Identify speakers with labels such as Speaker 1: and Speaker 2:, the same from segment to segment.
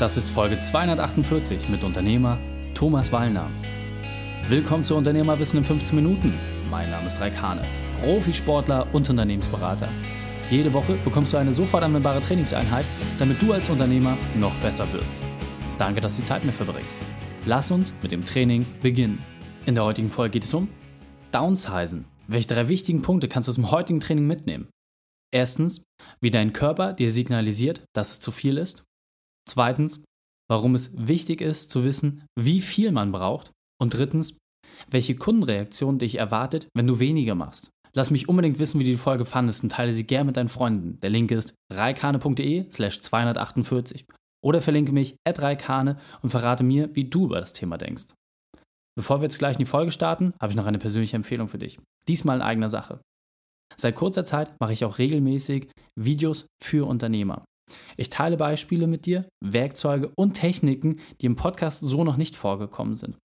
Speaker 1: Das ist Folge 248 mit Unternehmer Thomas Wallner. Willkommen zu Unternehmerwissen in 15 Minuten. Mein Name ist Raik Hane, Profisportler und Unternehmensberater. Jede Woche bekommst du eine sofort anwendbare Trainingseinheit, damit du als Unternehmer noch besser wirst. Danke, dass du die Zeit mit verbringst. Lass uns mit dem Training beginnen. In der heutigen Folge geht es um Downsizen. Welche drei wichtigen Punkte kannst du dem heutigen Training mitnehmen? Erstens, wie dein Körper dir signalisiert, dass es zu viel ist. Zweitens, warum es wichtig ist zu wissen, wie viel man braucht. Und drittens, welche Kundenreaktion dich erwartet, wenn du weniger machst. Lass mich unbedingt wissen, wie du die Folge fandest und teile sie gern mit deinen Freunden. Der Link ist reikane.de slash 248 oder verlinke mich at reikane und verrate mir, wie du über das Thema denkst. Bevor wir jetzt gleich in die Folge starten, habe ich noch eine persönliche Empfehlung für dich. Diesmal in eigener Sache. Seit kurzer Zeit mache ich auch regelmäßig Videos für Unternehmer. Ich teile Beispiele mit dir, Werkzeuge und Techniken, die im Podcast so noch nicht vorgekommen sind.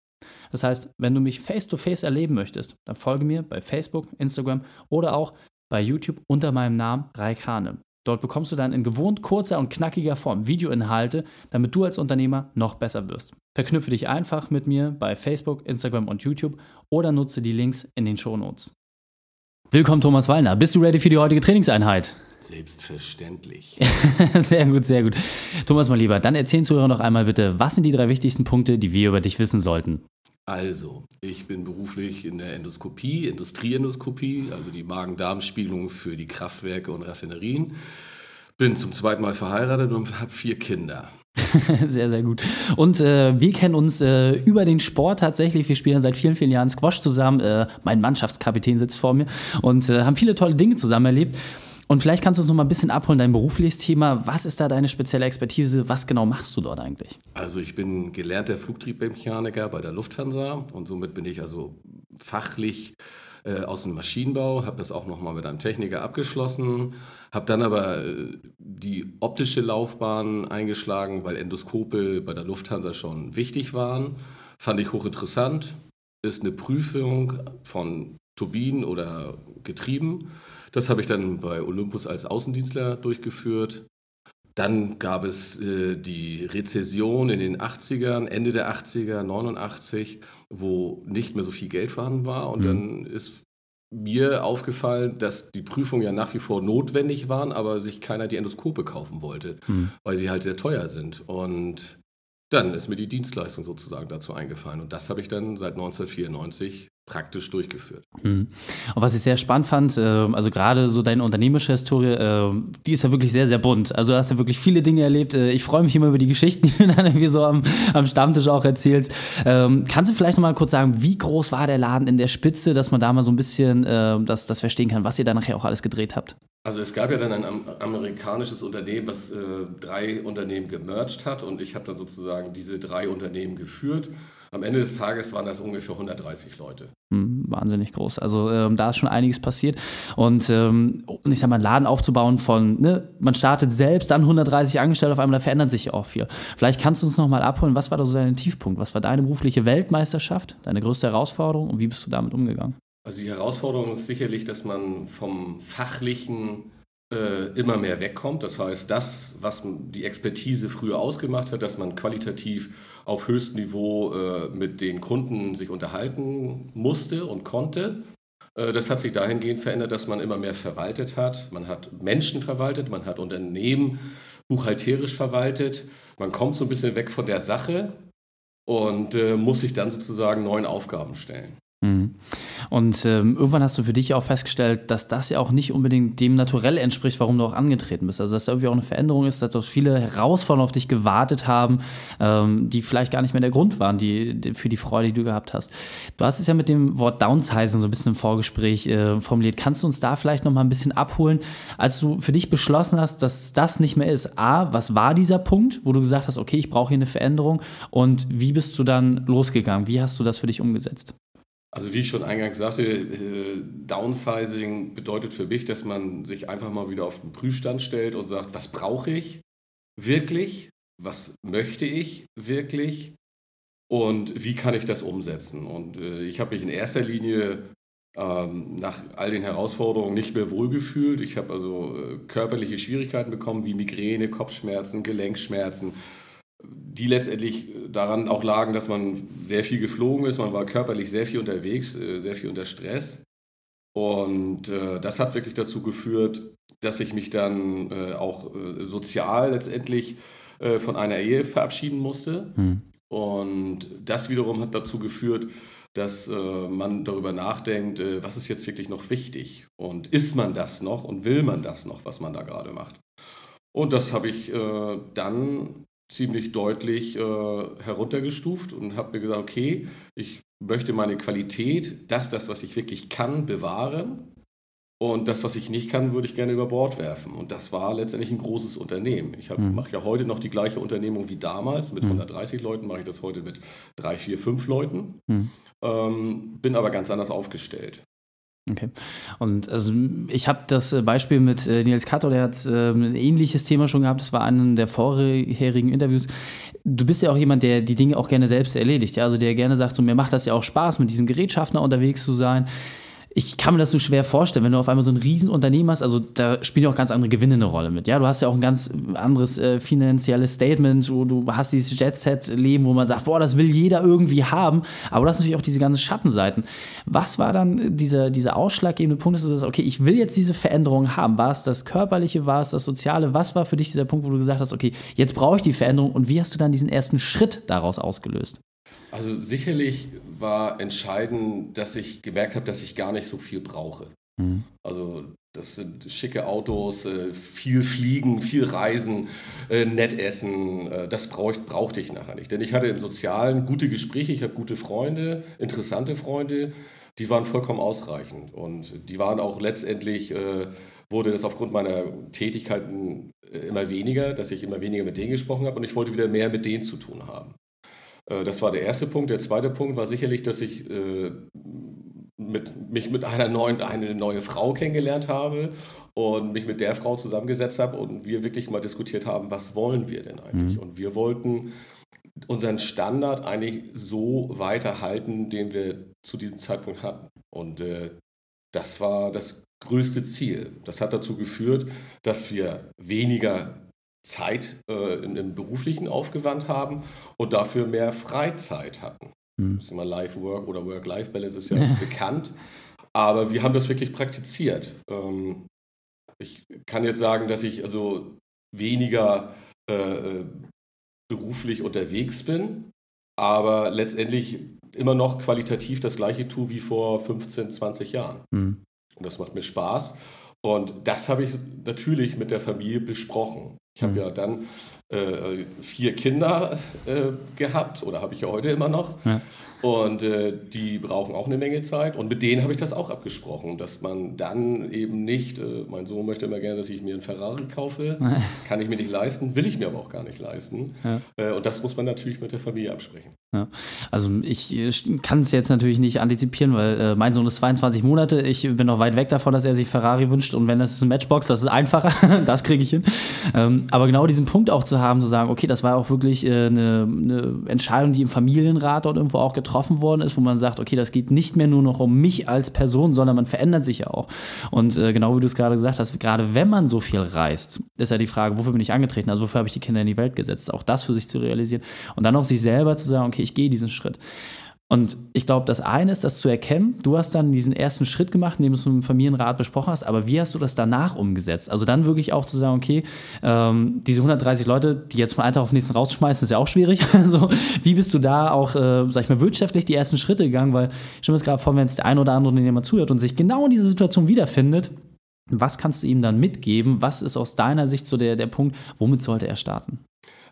Speaker 1: Das heißt, wenn du mich face-to-face -face erleben möchtest, dann folge mir bei Facebook, Instagram oder auch bei YouTube unter meinem Namen Raikane. Dort bekommst du dann in gewohnt kurzer und knackiger Form Videoinhalte, damit du als Unternehmer noch besser wirst. Verknüpfe dich einfach mit mir bei Facebook, Instagram und YouTube oder nutze die Links in den Shownotes. Willkommen, Thomas Wallner. Bist du ready für die heutige Trainingseinheit?
Speaker 2: Selbstverständlich.
Speaker 1: sehr gut, sehr gut. Thomas, mal lieber, dann erzählen Zuhörer noch einmal bitte, was sind die drei wichtigsten Punkte, die wir über dich wissen sollten?
Speaker 2: Also, ich bin beruflich in der Endoskopie, Industrieendoskopie, also die Magen-Darm-Spiegelung für die Kraftwerke und Raffinerien. Bin zum zweiten Mal verheiratet und habe vier Kinder.
Speaker 1: sehr, sehr gut. Und äh, wir kennen uns äh, über den Sport tatsächlich. Wir spielen seit vielen, vielen Jahren Squash zusammen. Äh, mein Mannschaftskapitän sitzt vor mir und äh, haben viele tolle Dinge zusammen erlebt. Und vielleicht kannst du uns noch mal ein bisschen abholen, dein berufliches Thema. Was ist da deine spezielle Expertise? Was genau machst du dort eigentlich?
Speaker 2: Also ich bin gelernter Flugtriebmechaniker bei der Lufthansa und somit bin ich also fachlich äh, aus dem Maschinenbau, habe das auch noch mal mit einem Techniker abgeschlossen, habe dann aber äh, die optische Laufbahn eingeschlagen, weil Endoskope bei der Lufthansa schon wichtig waren. Fand ich hochinteressant. Ist eine Prüfung von Turbinen oder Getrieben das habe ich dann bei Olympus als Außendienstler durchgeführt. Dann gab es äh, die Rezession in den 80ern, Ende der 80er, 89, wo nicht mehr so viel Geld vorhanden war. Und mhm. dann ist mir aufgefallen, dass die Prüfungen ja nach wie vor notwendig waren, aber sich keiner die Endoskope kaufen wollte, mhm. weil sie halt sehr teuer sind. Und dann ist mir die Dienstleistung sozusagen dazu eingefallen. Und das habe ich dann seit 1994 praktisch durchgeführt.
Speaker 1: Mhm. Und was ich sehr spannend fand, äh, also gerade so deine unternehmerische Historie, äh, die ist ja wirklich sehr, sehr bunt. Also du hast ja wirklich viele Dinge erlebt. Äh, ich freue mich immer über die Geschichten, die du dann irgendwie so am, am Stammtisch auch erzählst. Ähm, kannst du vielleicht nochmal kurz sagen, wie groß war der Laden in der Spitze, dass man da mal so ein bisschen das, das verstehen kann, was ihr da nachher auch alles gedreht habt?
Speaker 2: Also es gab ja dann ein amerikanisches Unternehmen, was drei Unternehmen gemerged hat und ich habe dann sozusagen diese drei Unternehmen geführt. Am Ende des Tages waren das ungefähr 130 Leute.
Speaker 1: Hm, wahnsinnig groß. Also ähm, da ist schon einiges passiert. Und ähm, ich sag mal, einen Laden aufzubauen von, ne, man startet selbst, dann 130 Angestellte auf einmal, da verändert sich ja auch viel. Vielleicht kannst du uns nochmal abholen, was war da so dein Tiefpunkt? Was war deine berufliche Weltmeisterschaft, deine größte Herausforderung und wie bist du damit umgegangen?
Speaker 2: Also die Herausforderung ist sicherlich, dass man vom fachlichen immer mehr wegkommt. Das heißt, das, was die Expertise früher ausgemacht hat, dass man qualitativ auf höchstem Niveau äh, mit den Kunden sich unterhalten musste und konnte, äh, das hat sich dahingehend verändert, dass man immer mehr verwaltet hat. Man hat Menschen verwaltet, man hat Unternehmen buchhalterisch verwaltet. Man kommt so ein bisschen weg von der Sache und äh, muss sich dann sozusagen neuen Aufgaben stellen.
Speaker 1: Mhm. Und ähm, irgendwann hast du für dich auch festgestellt, dass das ja auch nicht unbedingt dem Naturell entspricht, warum du auch angetreten bist. Also dass da irgendwie auch eine Veränderung ist, dass auch viele Herausforderungen auf dich gewartet haben, ähm, die vielleicht gar nicht mehr der Grund waren, die, die, für die Freude, die du gehabt hast. Du hast es ja mit dem Wort Downsizing so ein bisschen im Vorgespräch äh, formuliert. Kannst du uns da vielleicht noch mal ein bisschen abholen, als du für dich beschlossen hast, dass das nicht mehr ist? A, was war dieser Punkt, wo du gesagt hast, okay, ich brauche hier eine Veränderung und wie bist du dann losgegangen? Wie hast du das für dich umgesetzt?
Speaker 2: Also wie ich schon eingangs sagte, äh, Downsizing bedeutet für mich, dass man sich einfach mal wieder auf den Prüfstand stellt und sagt, was brauche ich wirklich? Was möchte ich wirklich? Und wie kann ich das umsetzen? Und äh, ich habe mich in erster Linie ähm, nach all den Herausforderungen nicht mehr wohlgefühlt. Ich habe also äh, körperliche Schwierigkeiten bekommen, wie Migräne, Kopfschmerzen, Gelenkschmerzen, die letztendlich daran auch lagen, dass man sehr viel geflogen ist, man war körperlich sehr viel unterwegs, äh, sehr viel unter Stress. Und äh, das hat wirklich dazu geführt, dass ich mich dann äh, auch äh, sozial letztendlich äh, von einer Ehe verabschieden musste. Mhm. Und das wiederum hat dazu geführt, dass äh, man darüber nachdenkt, äh, was ist jetzt wirklich noch wichtig und ist man das noch und will man das noch, was man da gerade macht. Und das habe ich äh, dann ziemlich deutlich äh, heruntergestuft und habe mir gesagt, okay, ich möchte meine Qualität, das, das, was ich wirklich kann, bewahren und das, was ich nicht kann, würde ich gerne über Bord werfen. Und das war letztendlich ein großes Unternehmen. Ich mhm. mache ja heute noch die gleiche Unternehmung wie damals. Mit mhm. 130 Leuten mache ich das heute mit 3, 4, 5 Leuten. Mhm. Ähm, bin aber ganz anders aufgestellt.
Speaker 1: Okay. Und also ich habe das äh, Beispiel mit äh, Nils Kato, der hat äh, ein ähnliches Thema schon gehabt. Das war einem der vorherigen Interviews. Du bist ja auch jemand, der die Dinge auch gerne selbst erledigt. Ja? Also der gerne sagt, so mir macht das ja auch Spaß, mit diesen Gerätschaften unterwegs zu sein ich kann mir das so schwer vorstellen, wenn du auf einmal so ein Riesenunternehmen hast, also da spielen ja auch ganz andere Gewinne eine Rolle mit. Ja, du hast ja auch ein ganz anderes äh, finanzielles Statement, wo du hast dieses Jet-Set-Leben, wo man sagt, boah, das will jeder irgendwie haben, aber du hast natürlich auch diese ganzen Schattenseiten. Was war dann dieser, dieser ausschlaggebende Punkt, dass du sagst, okay, ich will jetzt diese Veränderung haben? War es das Körperliche, war es das Soziale? Was war für dich dieser Punkt, wo du gesagt hast, okay, jetzt brauche ich die Veränderung und wie hast du dann diesen ersten Schritt daraus ausgelöst?
Speaker 2: Also sicherlich war entscheidend, dass ich gemerkt habe, dass ich gar nicht so viel brauche. Mhm. Also das sind schicke Autos, äh, viel Fliegen, viel Reisen, äh, nett essen. Äh, das brauch, brauchte ich nachher nicht. Denn ich hatte im Sozialen gute Gespräche, ich habe gute Freunde, interessante Freunde, die waren vollkommen ausreichend. Und die waren auch letztendlich, wurde das aufgrund meiner Tätigkeiten immer weniger, dass ich immer weniger mit denen gesprochen habe und ich wollte wieder mehr mit denen zu tun haben. Äh, das war der erste Punkt. Der zweite Punkt war sicherlich, dass ich äh, mit, mich mit einer neuen, eine neue Frau kennengelernt habe und mich mit der Frau zusammengesetzt habe und wir wirklich mal diskutiert haben, was wollen wir denn eigentlich? Mhm. Und wir wollten unseren Standard eigentlich so weiterhalten, den wir zu diesem Zeitpunkt hatten. Und äh, das war das größte Ziel. Das hat dazu geführt, dass wir weniger Zeit äh, im, im, Beruflichen aufgewandt haben und dafür mehr Freizeit hatten. Hm. Das ist immer Life-Work oder Work-Life-Balance ist ja bekannt. Aber wir haben das wirklich praktiziert. Ähm, ich kann jetzt sagen, dass ich also weniger äh, äh beruflich unterwegs bin, aber letztendlich immer noch qualitativ das gleiche tue wie vor 15, 20 Jahren. Mhm. Und das macht mir Spaß. Und das habe ich natürlich mit der Familie besprochen. Ich habe mhm. ja dann äh, vier Kinder äh, gehabt oder habe ich ja heute immer noch. Ja. Und äh, die brauchen auch eine Menge Zeit. Und mit denen habe ich das auch abgesprochen, dass man dann eben nicht, äh, mein Sohn möchte immer gerne, dass ich mir einen Ferrari kaufe. Kann ich mir nicht leisten, will ich mir aber auch gar nicht leisten. Ja. Äh, und das muss man natürlich mit der Familie absprechen.
Speaker 1: Ja. Also ich kann es jetzt natürlich nicht antizipieren, weil äh, mein Sohn ist 22 Monate. Ich bin noch weit weg davon, dass er sich Ferrari wünscht. Und wenn das ist ein Matchbox, das ist einfacher. das kriege ich hin. Ähm, aber genau diesen Punkt auch zu haben, zu sagen, okay, das war auch wirklich äh, eine, eine Entscheidung, die im Familienrat dort irgendwo auch getroffen getroffen worden ist, wo man sagt, okay, das geht nicht mehr nur noch um mich als Person, sondern man verändert sich ja auch. Und äh, genau wie du es gerade gesagt hast, gerade wenn man so viel reist, ist ja die Frage, wofür bin ich angetreten? Also wofür habe ich die Kinder in die Welt gesetzt? Auch das für sich zu realisieren und dann auch sich selber zu sagen, okay, ich gehe diesen Schritt. Und ich glaube, das eine ist, das zu erkennen. Du hast dann diesen ersten Schritt gemacht, indem du es mit dem Familienrat besprochen hast, aber wie hast du das danach umgesetzt? Also dann wirklich auch zu sagen, okay, ähm, diese 130 Leute, die jetzt von einem Tag auf den nächsten rausschmeißen, ist ja auch schwierig. also wie bist du da auch, äh, sag ich mal, wirtschaftlich die ersten Schritte gegangen? Weil ich stelle mir gerade vor, wenn jetzt der ein oder andere jemand zuhört und sich genau in dieser Situation wiederfindet, was kannst du ihm dann mitgeben? Was ist aus deiner Sicht so der, der Punkt, womit sollte er starten?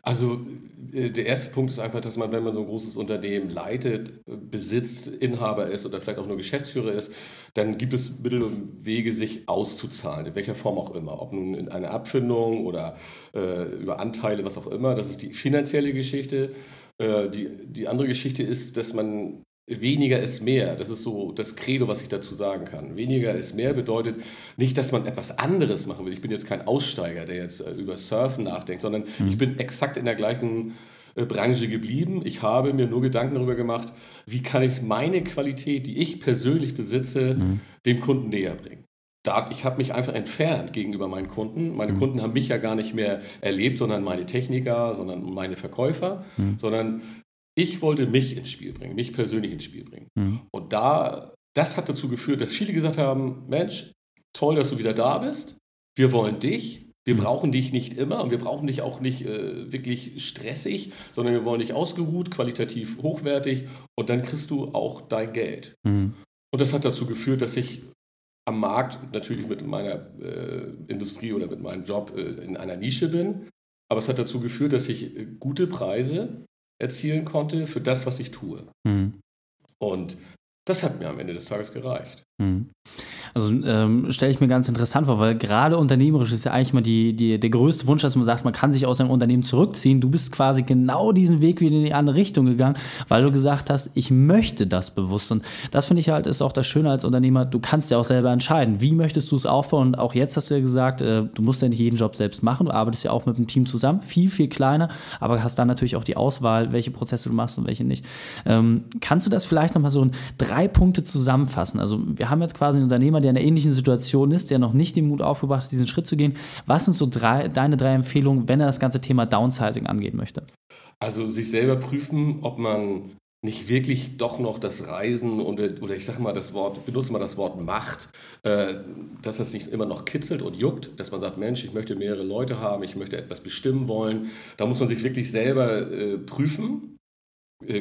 Speaker 2: Also äh, der erste Punkt ist einfach, dass man, wenn man so ein großes Unternehmen leitet, besitzt, Inhaber ist oder vielleicht auch nur Geschäftsführer ist, dann gibt es Mittel und Wege, sich auszuzahlen, in welcher Form auch immer. Ob nun in einer Abfindung oder äh, über Anteile, was auch immer. Das ist die finanzielle Geschichte. Äh, die, die andere Geschichte ist, dass man Weniger ist mehr. Das ist so das Credo, was ich dazu sagen kann. Weniger ist mehr bedeutet nicht, dass man etwas anderes machen will. Ich bin jetzt kein Aussteiger, der jetzt äh, über Surfen nachdenkt, sondern mhm. ich bin exakt in der gleichen äh, Branche geblieben. Ich habe mir nur Gedanken darüber gemacht, wie kann ich meine Qualität, die ich persönlich besitze, mhm. dem Kunden näher bringen. da, ich habe mich einfach entfernt gegenüber meinen Kunden. Meine
Speaker 1: Mhm.
Speaker 2: Kunden haben mich ja gar nicht mehr erlebt, sondern meine Techniker, sondern meine Verkäufer,
Speaker 1: Mhm.
Speaker 2: sondern ich wollte mich ins Spiel bringen, mich persönlich ins Spiel bringen.
Speaker 1: Mhm.
Speaker 2: Und da, das hat dazu geführt, dass viele gesagt haben, Mensch, toll, dass du wieder da bist. Wir wollen dich. Wir
Speaker 1: Mhm.
Speaker 2: brauchen dich nicht immer und wir brauchen dich auch nicht äh, wirklich stressig, sondern wir wollen dich ausgeruht, qualitativ hochwertig und dann kriegst du auch dein Geld.
Speaker 1: Mhm.
Speaker 2: Und das hat dazu geführt, dass ich am Markt natürlich mit meiner äh, Industrie oder mit meinem Job äh, in einer Nische bin. Aber es hat dazu geführt, dass ich äh, gute Preise erzielen konnte für das, was ich tue.
Speaker 1: Mhm.
Speaker 2: Und das hat mir am Ende des Tages gereicht.
Speaker 1: Mhm. Also ähm, stelle ich mir ganz interessant vor, weil gerade unternehmerisch ist ja eigentlich mal die, die, der größte Wunsch, dass man sagt, man kann sich aus einem Unternehmen zurückziehen. Du bist quasi genau diesen Weg wieder in die andere Richtung gegangen, weil du gesagt hast, ich möchte das bewusst. Und das finde ich halt ist auch das Schöne als Unternehmer, du kannst ja auch selber entscheiden, wie möchtest du es aufbauen. Und auch jetzt hast du ja gesagt, äh, du musst ja nicht jeden Job selbst machen, du arbeitest ja auch mit einem Team zusammen, viel, viel kleiner, aber hast dann natürlich auch die Auswahl, welche Prozesse du machst und welche nicht. Ähm, kannst du das vielleicht nochmal so in drei Punkte zusammenfassen? Also wir haben jetzt quasi einen Unternehmer, der in einer ähnlichen Situation ist, der noch nicht den Mut aufgebracht hat, diesen Schritt zu gehen. Was sind so drei, deine drei Empfehlungen, wenn er das ganze Thema Downsizing angehen möchte?
Speaker 2: Also sich selber prüfen, ob man nicht wirklich doch noch das Reisen und, oder ich sage mal das Wort, benutze mal das Wort Macht, äh, dass das nicht immer noch kitzelt und juckt, dass man sagt, Mensch, ich möchte mehrere Leute haben, ich möchte etwas bestimmen wollen. Da muss man sich wirklich selber äh, prüfen,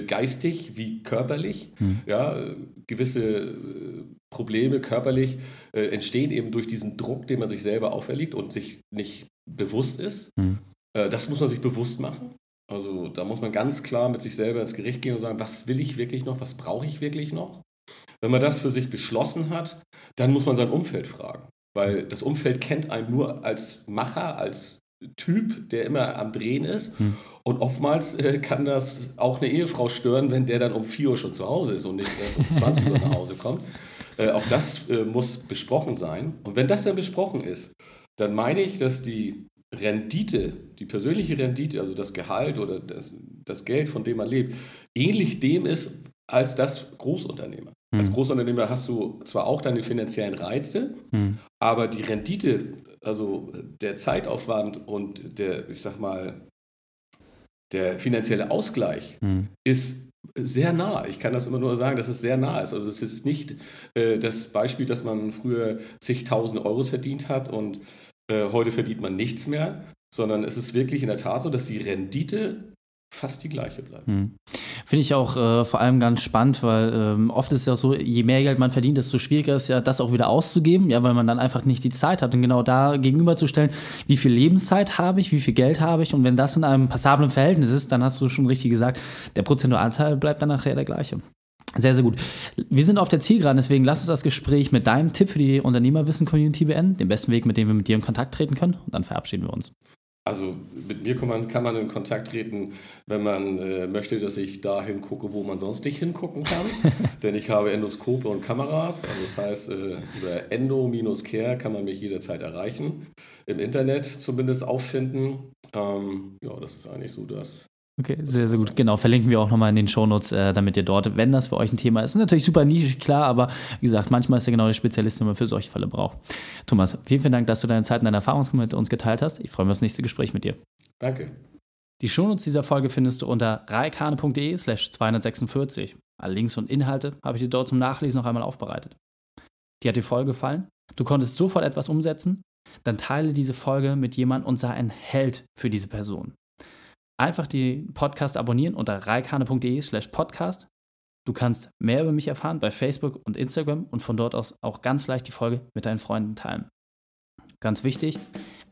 Speaker 2: geistig wie körperlich.
Speaker 1: Hm.
Speaker 2: Ja, äh, gewisse äh, Probleme körperlich äh, entstehen eben durch diesen Druck, den man sich selber auferlegt und sich nicht bewusst ist.
Speaker 1: Hm.
Speaker 2: Äh, das muss man sich bewusst machen. Also da muss man ganz klar mit sich selber ins Gericht gehen und sagen, was will ich wirklich noch, was brauche ich wirklich noch? Wenn man das für sich beschlossen hat, dann muss man sein Umfeld fragen. Weil das Umfeld kennt einen nur als Macher, als Typ, der immer am Drehen ist.
Speaker 1: Hm.
Speaker 2: Und oftmals äh, kann das auch eine Ehefrau stören, wenn der dann um 4 Uhr schon zu Hause ist und nicht erst um 20 Uhr nach Hause kommt. Äh, auch das äh, muss besprochen sein. Und wenn das dann besprochen ist, dann meine ich, dass die Rendite, die persönliche Rendite, also das Gehalt oder das, das Geld, von dem man lebt, ähnlich dem ist als das Großunternehmer. Als
Speaker 1: Hm.
Speaker 2: Großunternehmer hast du zwar auch deine finanziellen Reize,
Speaker 1: Hm.
Speaker 2: aber die Rendite, also der Zeitaufwand und der, ich sag mal, der finanzielle Ausgleich
Speaker 1: Hm.
Speaker 2: ist sehr nah. Ich kann das immer nur sagen, dass es sehr nah ist. Also es ist nicht äh, das Beispiel, dass man früher zigtausend Euros verdient hat und äh, heute verdient man nichts mehr, sondern es ist wirklich in der Tat so, dass die Rendite fast die gleiche bleibt.
Speaker 1: Hm. Finde ich auch äh, vor allem ganz spannend, weil ähm, oft ist es ja auch so, je mehr Geld man verdient, desto schwieriger ist ja, das auch wieder auszugeben, ja, weil man dann einfach nicht die Zeit hat. Und genau da gegenüberzustellen, wie viel Lebenszeit habe ich, wie viel Geld habe ich und wenn das in einem passablen Verhältnis ist, dann hast du schon richtig gesagt, der prozentuale bleibt dann nachher der gleiche. Sehr, sehr gut. Wir sind auf der Zielgeraden, deswegen lass uns das Gespräch mit deinem Tipp für die Unternehmerwissen-Community beenden, den besten Weg, mit dem wir mit dir in Kontakt treten können und dann verabschieden wir uns.
Speaker 2: Also mit mir kann man, kann man in Kontakt treten, wenn man äh, möchte, dass ich dahin gucke, wo man sonst nicht hingucken kann. Denn ich habe Endoskope und Kameras. Also das heißt, äh, über endo-care kann man mich jederzeit erreichen. Im Internet zumindest auffinden. Ähm, ja, das ist eigentlich so das.
Speaker 1: Okay, sehr, sehr gut. Genau, verlinken wir auch nochmal in den Shownotes, äh, damit ihr dort, wenn das für euch ein Thema ist, natürlich super nischig, klar, aber wie gesagt, manchmal ist ja genau der Spezialist, den man für solche Fälle braucht. Thomas, vielen, vielen Dank, dass du deine Zeit und deine Erfahrungen mit uns geteilt hast. Ich freue mich auf das nächste Gespräch mit dir.
Speaker 2: Danke.
Speaker 1: Die Shownotes dieser Folge findest du unter reikane.de slash 246. Alle Links und Inhalte habe ich dir dort zum Nachlesen noch einmal aufbereitet. Dir hat die Folge gefallen? Du konntest sofort etwas umsetzen? Dann teile diese Folge mit jemandem und sei ein Held für diese Person. Einfach die Podcast abonnieren unter reikane.de slash podcast. Du kannst mehr über mich erfahren bei Facebook und Instagram und von dort aus auch ganz leicht die Folge mit deinen Freunden teilen. Ganz wichtig,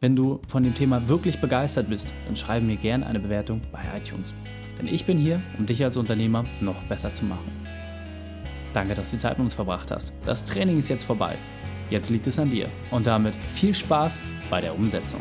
Speaker 1: wenn du von dem Thema wirklich begeistert bist, dann schreibe mir gerne eine Bewertung bei iTunes. Denn ich bin hier, um dich als Unternehmer noch besser zu machen. Danke, dass du die Zeit mit uns verbracht hast. Das Training ist jetzt vorbei. Jetzt liegt es an dir. Und damit viel Spaß bei der Umsetzung.